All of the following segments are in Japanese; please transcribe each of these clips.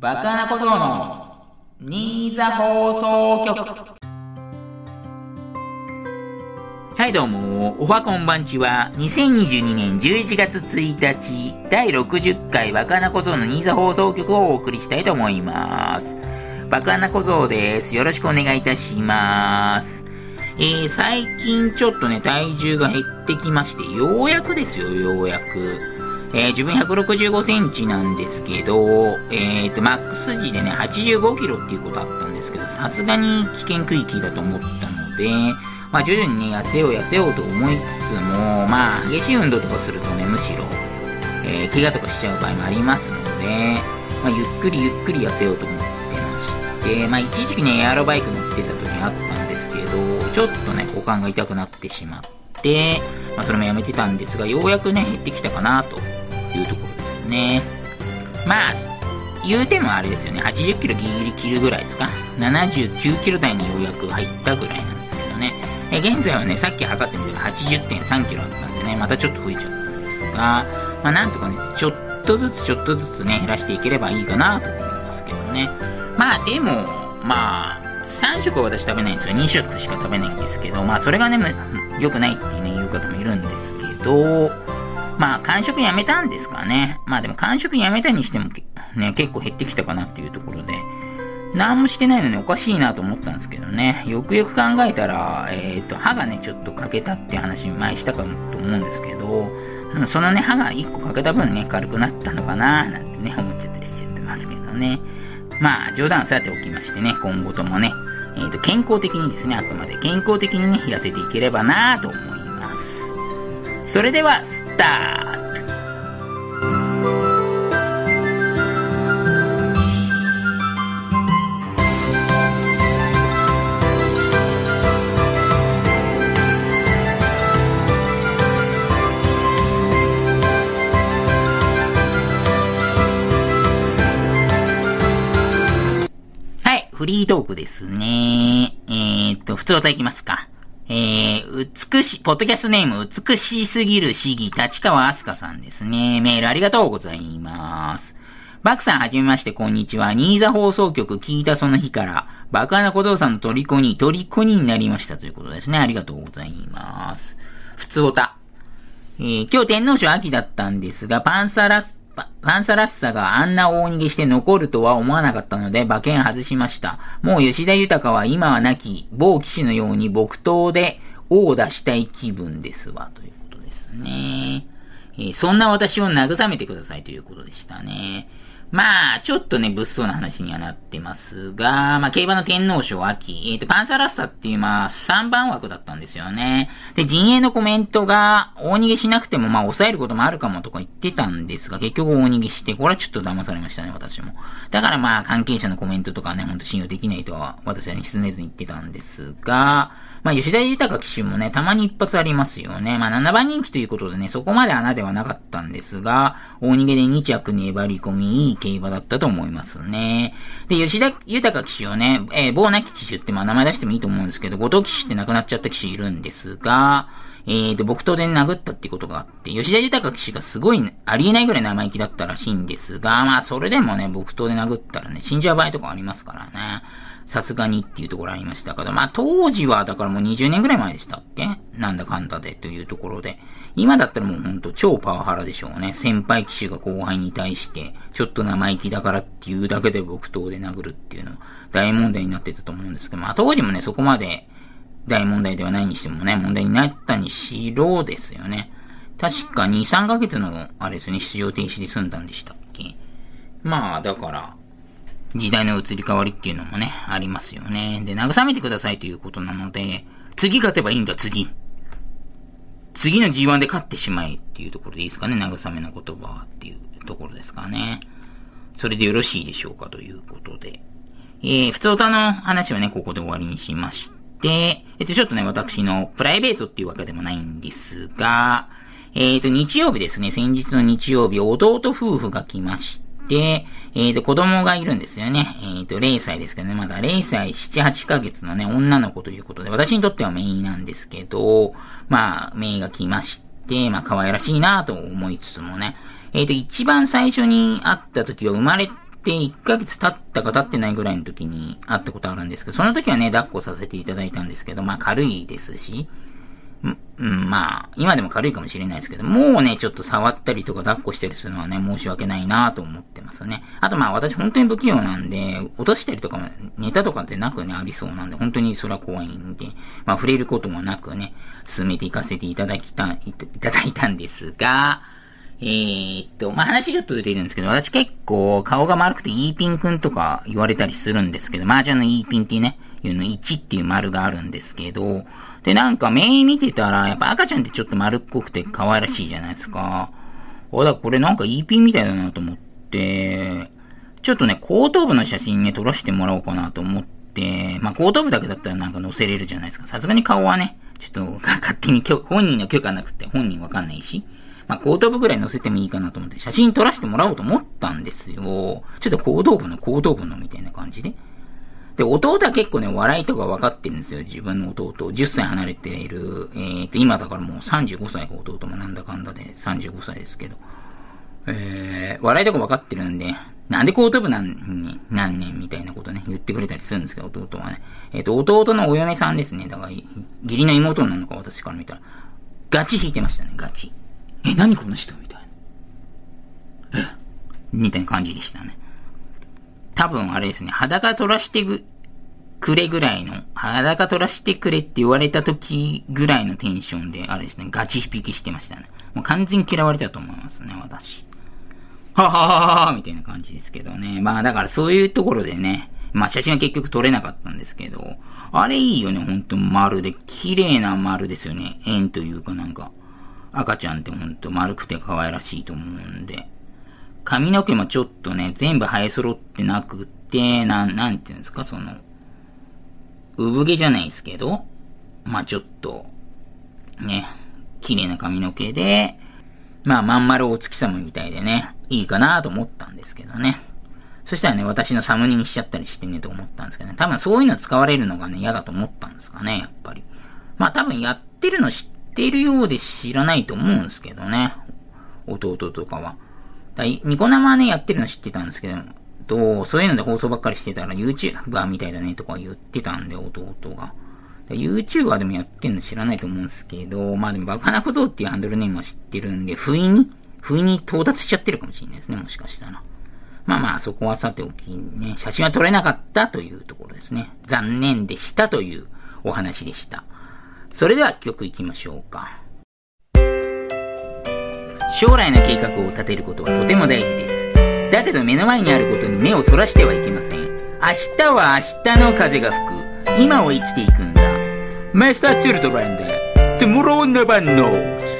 バカな小僧の新座放送局はいどうも、おはこんばんちは、2022年11月1日、第60回バカな小僧の新座放送局をお送りしたいと思います。バカな小僧です。よろしくお願いいたします。えー、最近ちょっとね、体重が減ってきまして、ようやくですよ、ようやく。えー、自分165センチなんですけど、えっ、ー、と、マックス時でね、85キロっていうことあったんですけど、さすがに危険区域だと思ったので、まあ徐々にね、痩せよう痩せようと思いつつも、まあ激しい運動とかするとね、むしろ、えー、怪我とかしちゃう場合もありますので、まあゆっくりゆっくり痩せようと思ってまして、まあ一時期ね、エアロバイク乗ってた時あったんですけど、ちょっとね、股間が痛くなってしまって、まあそれもやめてたんですが、ようやくね、減ってきたかなというところですね。まあ、言うてもあれですよね、80キロギリギリ切るぐらいですか。79キロ台にようやく入ったぐらいなんですけどね。え現在はね、さっき測ってみたら80.3キロあったんでね、またちょっと増えちゃったんですが、まあなんとかね、ちょっとずつちょっとずつね、減らしていければいいかなと思いますけどね。まあでも、まあ、3食は私食べないんですよ。2食しか食べないんですけど、まあそれがね、良くないっていうね、言う方もいるんですけど、まあ、完食やめたんですかね。まあでも完食やめたにしても、ね、結構減ってきたかなっていうところで、何もしてないのにおかしいなと思ったんですけどね。よくよく考えたら、えっ、ー、と、歯がね、ちょっと欠けたって話前したかもと思うんですけど、そのね、歯が1個欠けた分ね、軽くなったのかななんてね、思っちゃったりしちゃってますけどね。まあ、冗談さておきましてね、今後ともね、えっ、ー、と、健康的にですね、あくまで健康的にね、痩せていければなと思います。それでは、スタートフリートークですね。えー、っと、普通歌いきますか。えー、美し、ポッドキャストネーム、美しすぎる市議、立川明日香さんですね。メールありがとうございます。バクさんはじめまして、こんにちは。新座放送局聞いたその日から、バカな小僧さんの虜に、虜になりましたということですね。ありがとうございます。普通おた。えー、今日天皇賞秋だったんですが、パンサラス、パンサラッサがあんな大逃げして残るとは思わなかったので馬券外しました。もう吉田豊は今は亡き某騎士のように木刀で王を出したい気分ですわ、ということですね。えー、そんな私を慰めてくださいということでしたね。まあ、ちょっとね、物騒な話にはなってますが、まあ、競馬の天皇賞秋、えっ、ー、と、パンサラッサっていう、まあ、3番枠だったんですよね。で、陣営のコメントが、大逃げしなくても、まあ、抑えることもあるかもとか言ってたんですが、結局大逃げして、これはちょっと騙されましたね、私も。だからまあ、関係者のコメントとかね、ほんと信用できないとは、私はね、常々言ってたんですが、まあ、吉田豊騎手もね、たまに一発ありますよね。まあ、7番人気ということでね、そこまで穴ではなかったんですが、大逃げで2着に粘り込み、いい競馬だったと思いますね。で、吉田豊騎手をね、えー、棒なき騎手ってまあ名前出してもいいと思うんですけど、後藤騎手って亡くなっちゃった騎手いるんですが、えーと、木刀で殴ったってことがあって、吉田豊騎手がすごい、ありえないぐらい生意気だったらしいんですが、まあ、それでもね、木刀で殴ったらね、死んじゃう場合とかありますからね。さすがにっていうところありましたけど、まあ当時はだからもう20年ぐらい前でしたっけ？なんだかんだでというところで。今だったらもうほんと超パワハラでしょうね。先輩騎手が後輩に対して、ちょっと生意気だからっていうだけで木刀で殴るっていうのは大問題になってたと思うんですけど、まあ当時もね、そこまで大問題ではないにしてもね、問題になったにしろですよね。確か2、3ヶ月の、あれですね、出場停止で済んだんでしたっけ？まあ、だから、時代の移り変わりっていうのもね、ありますよね。で、慰めてくださいということなので、次勝てばいいんだ、次。次の G1 で勝ってしまえっていうところでいいですかね、慰めの言葉はっていうところですかね。それでよろしいでしょうかということで。えー、普通歌の話はね、ここで終わりにしまして、えっと、ちょっとね、私のプライベートっていうわけでもないんですが、えっ、ー、と、日曜日ですね、先日の日曜日、弟夫婦が来まして、えっ、ー、と、子供がいるんですよね。えっ、ー、と、0歳ですけどね、まだ0歳7、8ヶ月のね、女の子ということで、私にとってはメインなんですけど、まあ、メイが来まして、まあ、可愛らしいなと思いつつもね、えっ、ー、と、一番最初に会った時は生まれて1ヶ月経ったか経ってないぐらいの時に会ったことあるんですけど、その時はね、抱っこさせていただいたんですけど、まあ軽いですし、うん、まあ、今でも軽いかもしれないですけど、もうね、ちょっと触ったりとか抱っこしたりするのはね、申し訳ないなと思ってますね。あとまあ私本当に不器用なんで、落としたりとかも、ネタとかってなくね、ありそうなんで、本当にそれは怖いんで、まあ触れることもなくね、進めていかせていただきた、いただいたんですが、えー、っと、まあ、話ちょっとずれるんですけど、私結構顔が丸くてイーピンくんとか言われたりするんですけど、麻雀のイーピンっていうね、いうの1っていう丸があるんですけど、で、なんか目見てたら、やっぱ赤ちゃんってちょっと丸っこくて可愛らしいじゃないですか。ほら、これなんか E ピンみたいだなと思って、ちょっとね、後頭部の写真ね、撮らせてもらおうかなと思って、まあ、後頭部だけだったらなんか載せれるじゃないですか。さすがに顔はね、ちょっと、勝手に本人の許可なくて、本人わかんないし。まあ、後頭部ぐらい載せてもいいかなと思って、写真撮らせてもらおうと思ったんですよ。ちょっと後頭部の後頭部のみたいな感じで。で、弟は結構ね、笑いとか分かってるんですよ。自分の弟。10歳離れている。えーと、今だからもう35歳が弟もなんだかんだで35歳ですけど。えー、笑いとか分かってるんで、なんで後頭部なんに、何年みたいなことね、言ってくれたりするんですけど、弟はね。えっ、ー、と、弟のお嫁さんですね。だから、義理の妹なのか私から見たら。ガチ引いてましたね、ガチ。え、何この人みたいな。え？みたいな感じでしたね。多分あれですね、裸取らしてくれぐらいの、裸取らしてくれって言われた時ぐらいのテンションで、あれですね、ガチ引きしてましたね。もう完全に嫌われたと思いますね、私。ははははみたいな感じですけどね。まあだからそういうところでね、まあ写真は結局撮れなかったんですけど、あれいいよね、ほんと丸で、綺麗な丸ですよね。円というかなんか、赤ちゃんってほんと丸くて可愛らしいと思うんで。髪の毛もちょっとね、全部生え揃ってなくて、なん、なんていうんですか、その、産毛じゃないですけど、まあちょっと、ね、綺麗な髪の毛で、まあまん丸お月様みたいでね、いいかなと思ったんですけどね。そしたらね、私のサムネにしちゃったりしてねと思ったんですけどね。多分そういうの使われるのがね、嫌だと思ったんですかね、やっぱり。まあ多分やってるの知ってるようで知らないと思うんですけどね。弟とかは。ニコ生はね、やってるの知ってたんですけど、と、そういうので放送ばっかりしてたら YouTuber みたいだねとか言ってたんで、弟が。YouTuber でもやってんの知らないと思うんですけど、まあでもバカなことっていうハンドルネームは知ってるんで、不意に、不意に到達しちゃってるかもしれないですね、もしかしたら。まあまあ、そこはさておきね、写真は撮れなかったというところですね。残念でしたというお話でした。それでは曲いきましょうか。将来の計画を立てることはとても大事です。だけど目の前にあることに目をそらしてはいけません。明日は明日の風が吹く。今を生きていくんだ。Mr. Children で、Tomorrow Never Knows。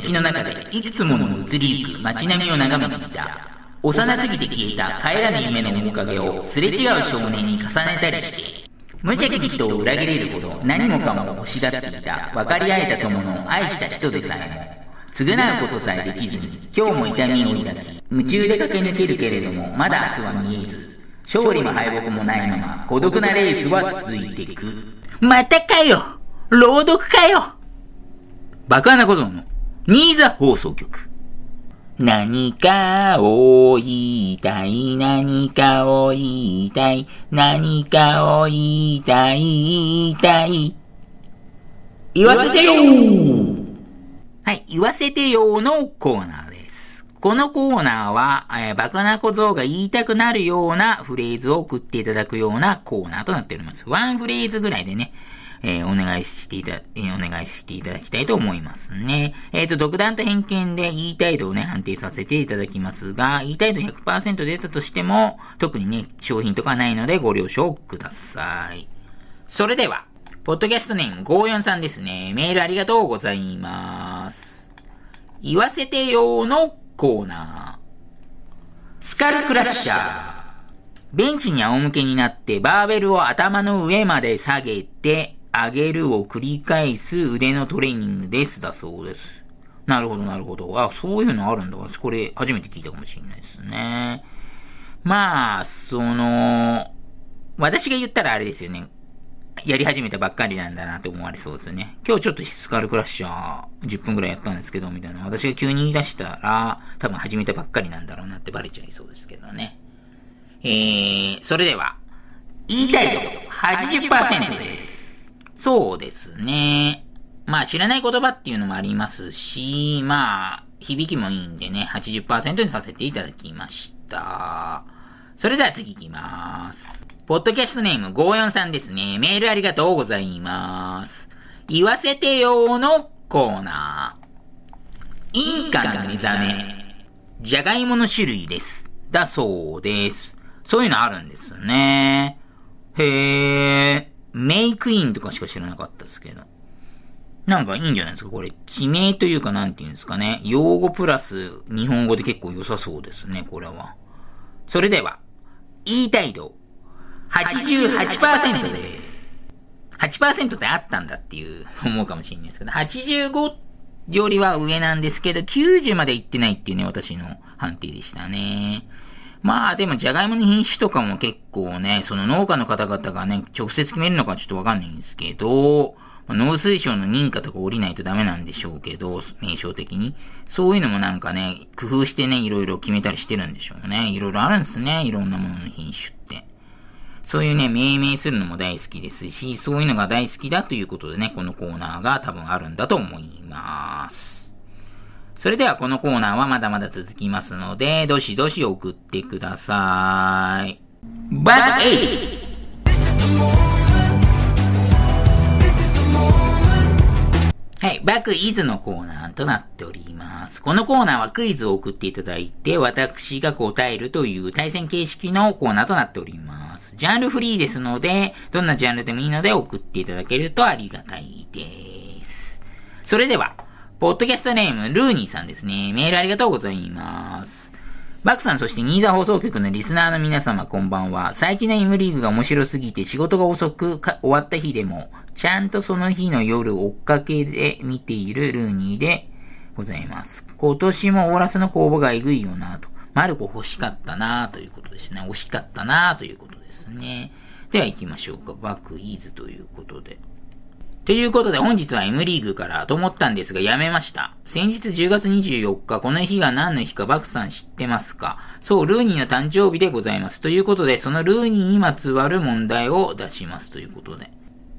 時の中でいくつもの移りゆく街並みを眺めていた。幼すぎて消えた帰らぬ夢の面影をすれ違う少年に重ねたりして、無邪気に人を裏切れるほど何もかも欲しがっていた分かり合えた友の愛した人でさえも、償うことさえできずに今日も痛みを抱き、夢中で駆け抜けるけれどもまだ明日は見えず、勝利も敗北もないまま孤独なレースは続いていく。またかよ朗読かよ爆破なことの新座放送局。何かを言いたい、何かを言いたい、何かを言いたい、言いたい。言わせてよはい、言わせてよのコーナーです。このコーナーは、えー、バカな小僧が言いたくなるようなフレーズを送っていただくようなコーナーとなっております。ワンフレーズぐらいでね、えー、お願いしていた、えー、お願いしていただきたいと思いますね。えっ、ー、と、独断と偏見で言いたい度をね、判定させていただきますが、言いたい度100%出たとしても、特にね、商品とかないのでご了承ください。それでは、ポッドキャストネーム54さんですね。メールありがとうございます。言わせてよのコーナー。スカルクラッシャー。ベンチに仰向けになってバーベルを頭の上まで下げて、上げるを繰り返す腕のトレーニングです。だそうです。なるほど、なるほど。あ、そういうのあるんだ。私これ初めて聞いたかもしれないですね。まあ、その、私が言ったらあれですよね。やり始めたばっかりなんだなって思われそうですよね。今日ちょっとスカルクラッシャー10分くらいやったんですけど、みたいな。私が急に言い出したら、多分始めたばっかりなんだろうなってバレちゃいそうですけどね。えー、それでは、言いたいと80%です。そうですね。まあ知らない言葉っていうのもありますし、まあ、響きもいいんでね、80%にさせていただきました。それでは次行きます。ポッドキャストネーム54さんですね。メールありがとうございます。言わせてよのコーナー。インカの目覚め。じゃがいもの種類です。だそうです。そういうのあるんですね。へえ。メイクインとかしか知らなかったですけど。なんかいいんじゃないですか？これ、地名というかなんていうんですかね？用語プラス日本語で結構良さそうですね、これは。それでは、言いたい度、88%です。8%ってあったんだっていう思うかもしれないですけど、85よりは上なんですけど、90まで行ってないっていうね、私の判定でしたね。まあでも、じゃがいもの品種とかも結構ね、その農家の方々がね、直接決めるのかちょっとわかんないんですけど、農水省の認可とか降りないとダメなんでしょうけど、名称的に。そういうのもなんかね、工夫してね、いろいろ決めたりしてるんでしょうね。いろいろあるんですね、いろんなものの品種って。そういうね、命名するのも大好きですし、そういうのが大好きだということでね、このコーナーが多分あるんだと思います。それではこのコーナーはまだまだ続きますので、どしどし送ってください。バックエイはい。バックイズのコーナーとなっております。このコーナーはクイズを送っていただいて、私が答えるという対戦形式のコーナーとなっております。ジャンルフリーですので、どんなジャンルでもいいので送っていただけるとありがたいです。それでは、ポッドキャストネーム、ルーニーさんですね。メールありがとうございます。バクさん、そしてニーザ放送局のリスナーの皆様、こんばんは。最近の M リーグが面白すぎて仕事が遅く終わった日でも、ちゃんとその日の夜追っかけで見ているルーニーでございます。今年もオーラスの公募がえぐいよなと。マルコ欲しかったなということですね。惜しかったなということですね。では行きましょうか。バクイーズということで。ということで本日は M リーグからと思ったんですがやめました。先日10月24日、この日が何の日かバクさん知ってますか？そう、ルーニーの誕生日でございます。ということで、そのルーニーにまつわる問題を出しますということで。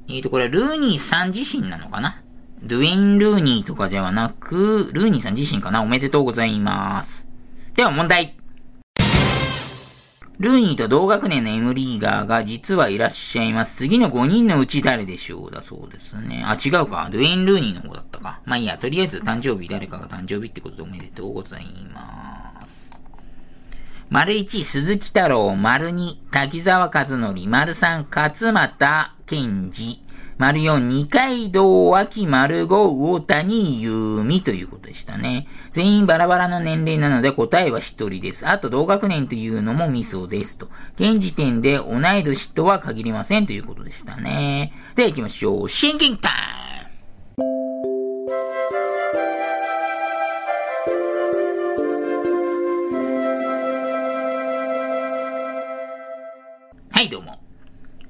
えーと、これルーニーさん自身なのかな？ドゥエイン・ルーニーとかではなく、ルーニーさん自身かな？おめでとうございます。では問題。ルーニーと同学年の M リーガーが実はいらっしゃいます。次の5人のうち誰でしょうだそうですね。あ、違うか。ドゥエイン・ルーニーの方だったか。まあいいや、とりあえず誕生日誰かが誕生日ってことでおめでとうございます。丸1、鈴木太郎。丸2、滝沢和則。丸3、勝又健二。丸4、二階堂秋丸五魚谷優美ということでしたね。全員バラバラの年齢なので答えは一人です。あと同学年というのもミソですと。現時点で同い年とは限りませんということでしたね。では行きましょう。シンキングタイムはいどうも。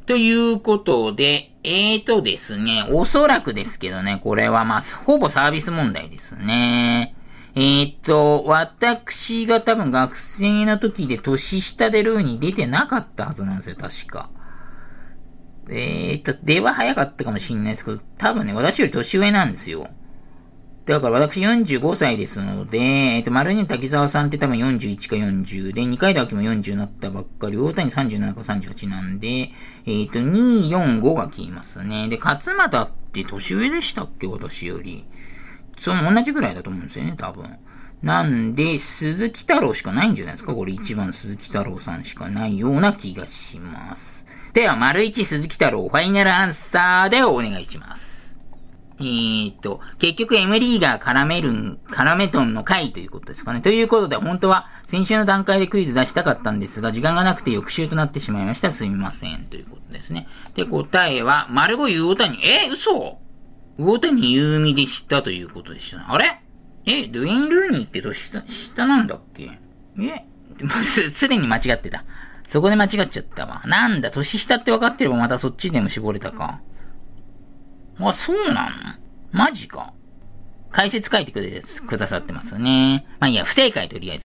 ということで、えーとですね、おそらくですけどね、これはまあ、ほぼサービス問題ですね。えーと、私が多分学生の時で年下でルーに出てなかったはずなんですよ、確か。えーと、出は早かったかもしんないですけど、多分ね、私より年上なんですよ。だから私45歳ですので、えっ、と、丸に滝沢さんって多分41か40で、二階堂秋も40になったばっかり、大谷37か38なんで、えっ、と、2、4、5が消えますね。で、勝又って年上でしたっけ私より。その同じぐらいだと思うんですよね、多分。なんで、鈴木太郎しかないんじゃないですかこれ一番鈴木太郎さんしかないような気がします。では、丸一鈴木太郎、ファイナルアンサーでお願いします。えー、っと、結局エムリーガー絡めるん、絡めトンの回ということですかね。ということで、本当は先週の段階でクイズ出したかったんですが、時間がなくて翌週となってしまいました。すみません。ということですね。で、答えは、丸五魚谷、え、嘘魚谷優美でしたということでした。あれ？え、ドゥイン・ルーニーって年下、下なんだっけ？え、す、すでに間違ってた。そこで間違っちゃったわ。なんだ、年下って分かってればまたそっちでも絞れたか。あ、そうなのマジか。解説書いてくれくださってますね。まあいいや、不正解とりあえず。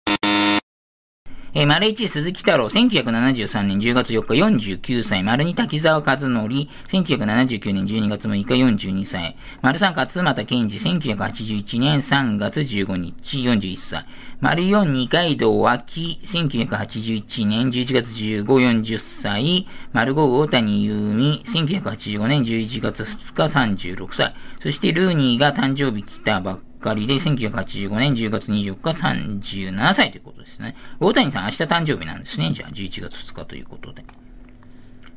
えー、丸一鈴木太郎、1973年10月4日49歳、丸二滝沢和則、1979年12月6日42歳、丸三勝俣健二、1981年3月15日41歳、丸四二階堂脇、1981年11月15、40歳、丸五大谷優美、1985年11月2日36歳、そしてルーニーが誕生日来たばっかりで、1985年10月24日37歳ということですね。大谷さん明日誕生日なんですね。じゃあ11月2日ということで。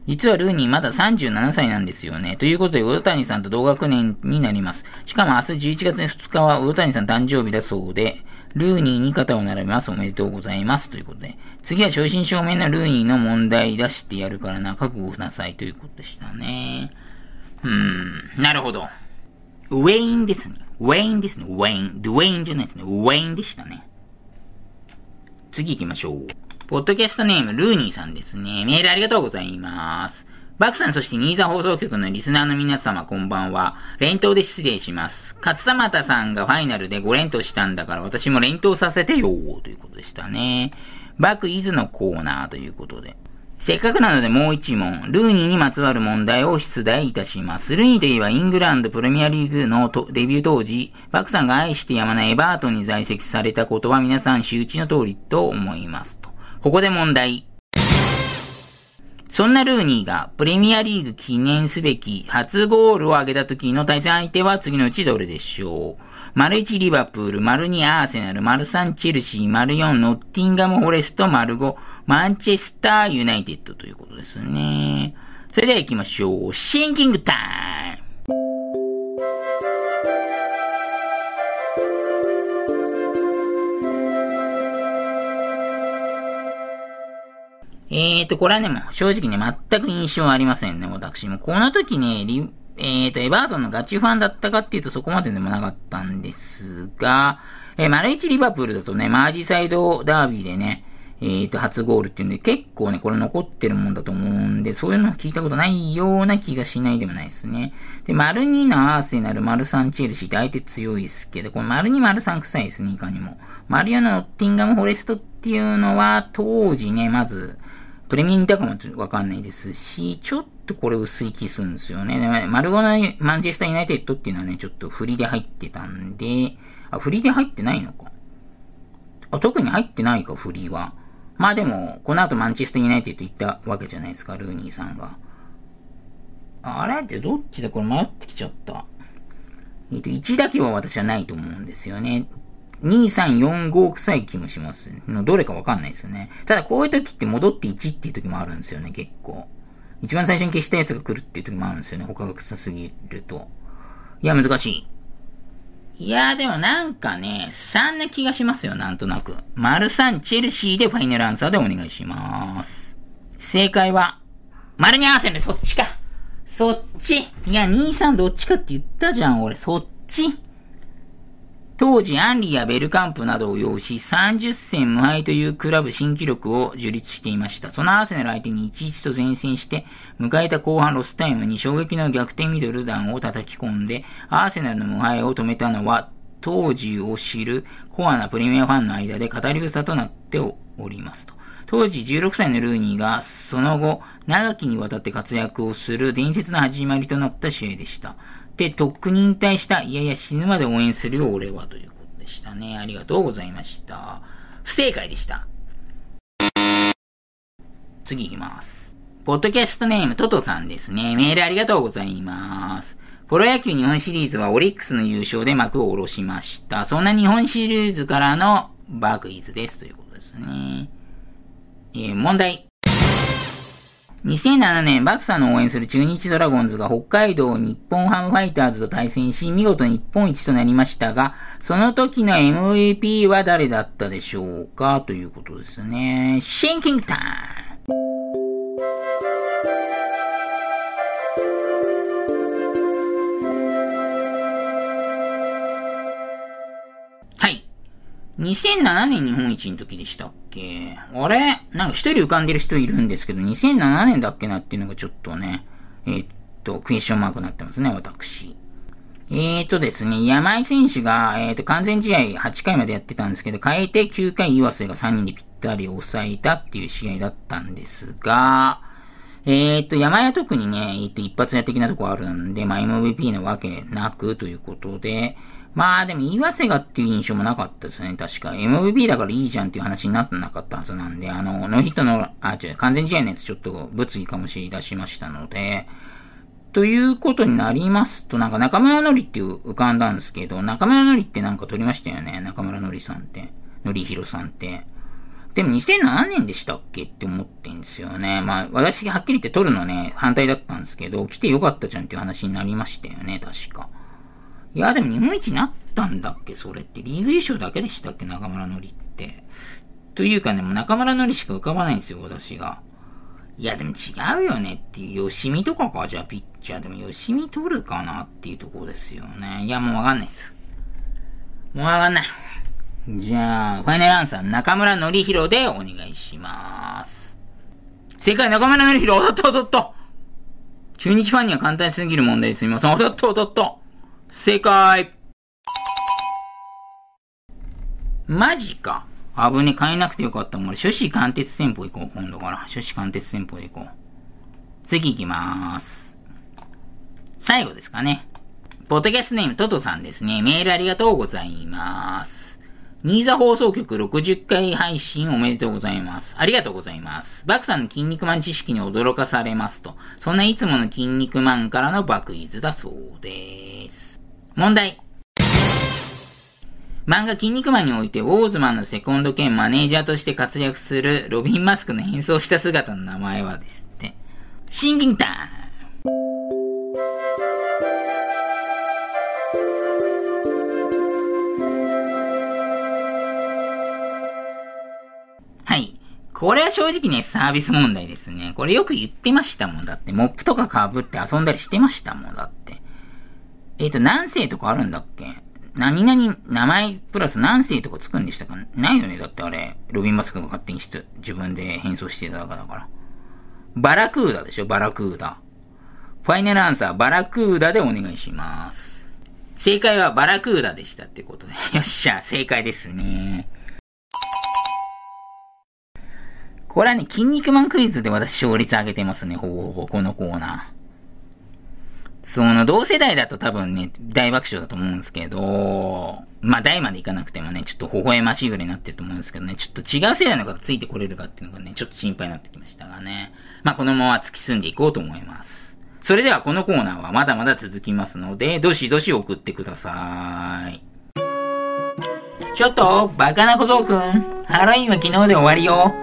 実はルーニーまだ37歳なんですよね。ということで、大谷さんと同学年になります。しかも明日11月2日は大谷さん誕生日だそうで、ルーニーに肩を並べます。おめでとうございます。ということで。次は正真正銘のルーニーの問題出してやるからな、覚悟なさいということでしたね。うーん、なるほど。ウェインですね。ウェインですね。ウェイン。ドゥェインじゃないですね。ウェインでしたね。次行きましょう。ポッドキャストネーム、ルーニーさんですね。メールありがとうございます。バクさん、そしてニーザ放送局のリスナーの皆様、こんばんは。連投で失礼します。勝田又さんがファイナルで5連投したんだから、私も連投させてよということでしたね。バクイズのコーナーということで。せっかくなのでもう一問、ルーニーにまつわる問題を出題いたします。ルーニーといえばイングランドプレミアリーグのデビュー当時、バクさんが愛してやまないエバートンに在籍されたことは皆さん周知の通りと思いますと。ここで問題。そんなルーニーがプレミアリーグ記念すべき初ゴールを挙げた時の対戦相手は次のうちどれでしょう？丸1リバプール、丸2アーセナル、丸3チェルシー、丸4ノッティンガム・フォレスト、丸5マンチェスター・ユナイテッドということですね。それでは行きましょう。シンキングタイムえーと、これはね、もう正直ね、全く印象ありませんね、私も。この時ね、えっ、ー、と、エバートンのガチファンだったかっていうとそこまででもなかったんですが、えー、マルイチリバプールだとね、マージサイドダービーでね、えっ、ー、と、初ゴールっていうんで、結構ね、これ残ってるもんだと思うんで、そういうの聞いたことないような気がしないでもないですね。で、丸2のアーセナル、丸3チェルシーって相手強いですけど、これ丸2丸3臭いですね、いかにも。丸4のノッティンガム・フォレストっていうのは、当時ね、まず、プレミアムタかもわかんないですし、ちょっとこれ薄い気するんですよね。丸ごのマンチェスターユナイテッドっていうのはね、ちょっと振りで入ってたんで、あ、振りで入ってないのか。あ、特に入ってないか、振りは。まあでも、この後マンチェスターユナイテッド行ったわけじゃないですか、ルーニーさんが。あれってどっちだ？これ迷ってきちゃった。えっ、と、1だけは私はないと思うんですよね。2、3、4、5臭い気もします。のどれかわかんないですよね。ただこういう時って戻って1っていう時もあるんですよね、結構。一番最初に消したやつが来るっていう時もあるんですよね。他が臭すぎると。いや、難しい。いや、でもなんかね、3な気がしますよ、なんとなく。丸3、チェルシーでファイナルアンサーでお願いします。正解は、丸に合わせるそっちか。そっち。いや、2、3どっちかって言ったじゃん、俺。そっち。当時、アンリやベルカンプなどを擁し、30戦無敗というクラブ新記録を樹立していました。そのアーセナル相手に1-1と善戦して、迎えた後半ロスタイムに衝撃の逆転ミドル弾を叩き込んで、アーセナルの無敗を止めたのは、当時を知るコアなプレミアファンの間で語り草となっておりますと。当時16歳のルーニーが、その後、長きにわたって活躍をする伝説の始まりとなった試合でした。で、とっくに引退した、いやいや死ぬまで応援するよ俺はということでしたね。ありがとうございました。不正解でした。次行きます。ポッドキャストネームトトさんですね。メールありがとうございます。プロ野球日本シリーズはオリックスの優勝で幕を下ろしました。そんな日本シリーズからのバークイズですということですね。えー、問題。2007年、バクさんの応援する中日ドラゴンズが北海道日本ハムファイターズと対戦し、見事日本一となりましたが、その時の MVP は誰だったでしょうか？ということですね。シンキングタイム2007年日本一の時でしたっけ？あれ？なんか一人浮かんでる人いるんですけど、2007年だっけなっていうのがちょっとね、えー、っと、クエスチョンマークになってますね、私。えーとですね、山井選手が、えーと、完全試合8回までやってたんですけど、変えて9回岩瀬が3人でぴったり抑えたっていう試合だったんですが、えーと、山井は特にね、えーと、一発屋的なとこあるんで、まあ、MVP のわけなくということで、まあでも、岩瀬がっていう印象もなかったですね、確か。MVP だからいいじゃんっていう話になってなかったはずなんで、あの、ノーヒットの、あ、違う、完全試合のやつちょっと物議かもしれ出しましたので、ということになりますと、なんか中村のりっていう浮かんだんですけど、中村のりってなんか撮りましたよね、中村のりさんって。のりひろさんって。でも2007年でしたっけって思ってんですよね。まあ、私はっきり言って撮るのね、反対だったんですけど、来てよかったじゃんっていう話になりましたよね、確か。いや、でも日本一になったんだっけそれって。リーグ優勝だけでしたっけ中村のりって。というかね、もう中村のりしか浮かばないんですよ、私が。いや、でも違うよねっていう、吉見とかか、じゃあピッチャーでも吉見取るかなっていうところですよね。いや、もうわかんないです。もうわかんない。じゃあ、ファイナルアンサー、中村のりひろでお願いします。正解、中村のりひろ、おどっとおどっと中日ファンには簡単すぎる問題ですみません。おどっとおどっと正解マジか。危ね、変えなくてよかった。もう初子貫徹戦法行こう、今度から。初子貫徹戦法行こう。次行きまーす。最後ですかね。ポッドキャストネームトトさんですね。メールありがとうございます。ニーザ放送局60回配信おめでとうございます。ありがとうございます。バクさんの筋肉マン知識に驚かされますと。そんないつもの筋肉マンからのバクイズだそうです。問題。漫画筋肉マンにおいて、ウォーズマンのセコンド兼マネージャーとして活躍するロビン・マスクの変装した姿の名前はですって。シンキンタイムはい。これは正直ね、サービス問題ですね。これよく言ってましたもん。だって、モップとか被って遊んだりしてましたもん。だって。えっ、ー、と、何世とかあるんだっけ？何々、名前プラス何世とかつくんでしたか？ないよねだってあれ、ロビン・マスクが勝手にして自分で変装してただからだから。バラクーダでしょ？バラクーダ。ファイナルアンサー、バラクーダでお願いします。正解はバラクーダでしたってことで。よっしゃ、正解ですね。これはね、筋肉マンクイズで私勝率上げてますね、ほぼほぼ、このコーナー。その、同世代だと多分ね、大爆笑だと思うんですけど、まあ、大までいかなくてもね、ちょっと微笑ましいぐらいになってると思うんですけどね、ちょっと違う世代の方ついてこれるかっていうのがね、ちょっと心配になってきましたがね。まあ、このまま突き進んでいこうと思います。それではこのコーナーはまだまだ続きますので、どしどし送ってください。ちょっと、バカな小僧くん。ハロウィンは昨日で終わりよ。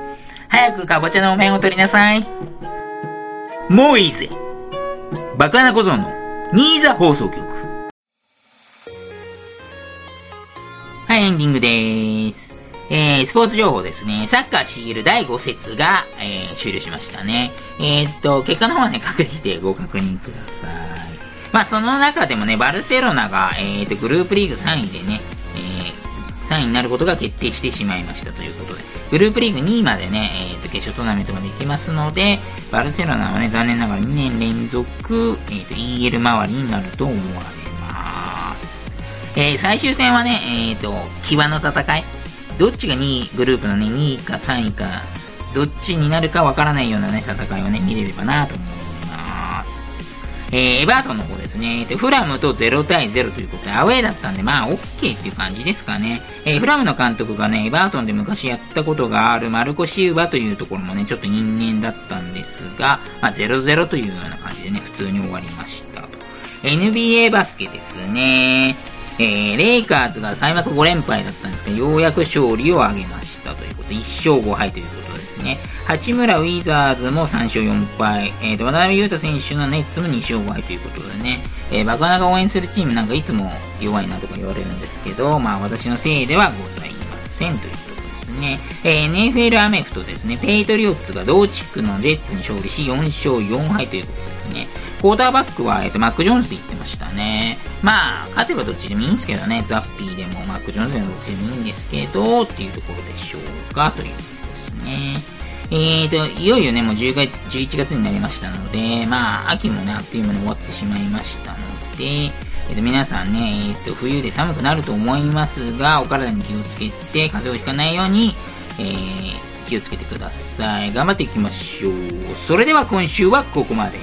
早くかぼちゃのお面を取りなさい。もういいぜ。バカな小僧のニーザ放送局。はい、エンディングでーす。えー、スポーツ情報ですね。サッカー CL 第5節が、えー、終了しましたね。えー、っと、結果の方はね、各自でご確認ください。まあ、その中でもね、バルセロナが、えー、っと、グループリーグ3位でね、えー、3位になることが決定してしまいましたということで。グループリーグ2位までね、えー、と、決勝トーナメントまで行きますので、バルセロナはね、残念ながら2年連続、えー、と EL 周りになると思われます。えー、最終戦はね、え、ー、と、際の戦い。どっちが2位、グループのね、2位か3位か、どっちになるかわからないようなね、戦いをね、見れればなと思います。えー、エバートンの方ですね。で、フラムと0対0ということで、アウェーだったんで、まあ、OK っていう感じですかね。えー、フラムの監督がね、エバートンで昔やったことがあるマルコ・シウバというところもね、ちょっと因縁だったんですが、まあ、0-0というような感じでね、普通に終わりましたと。NBA バスケですね。えー、レイカーズが開幕5連敗だったんですが、ようやく勝利を挙げましたということで、1勝5敗ということですね。八村ウィザーズも3勝4敗、えー、と渡辺裕太選手のネッツも2勝5敗ということでね、えー、バカナが応援するチームなんかいつも弱いなとか言われるんですけど、まあ私のせいではございませんということですね、えー、NFL アメフトですね、ペイトリオッツが同地区のジェッツに勝利し4勝4敗ということですね。クォーターバックは、えっと、マック・ジョーンズって言ってましたね。まあ、勝てばどっちでもいいんですけどね、ザッピーでもマック・ジョーンズでもどっちでもいいんですけど、っていうところでしょうか、というね。えーと、いよいよね、もう10月、11月になりましたので、まあ、秋もね、あっという間に終わってしまいましたので、え、ー、と、皆さんね、えっ、ー、と、冬で寒くなると思いますが、お体に気をつけて、風邪をひかないように、えー、気をつけてください。頑張っていきましょう。それでは今週はここまで。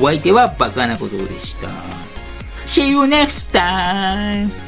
お相手はバカなことでした。See you next time!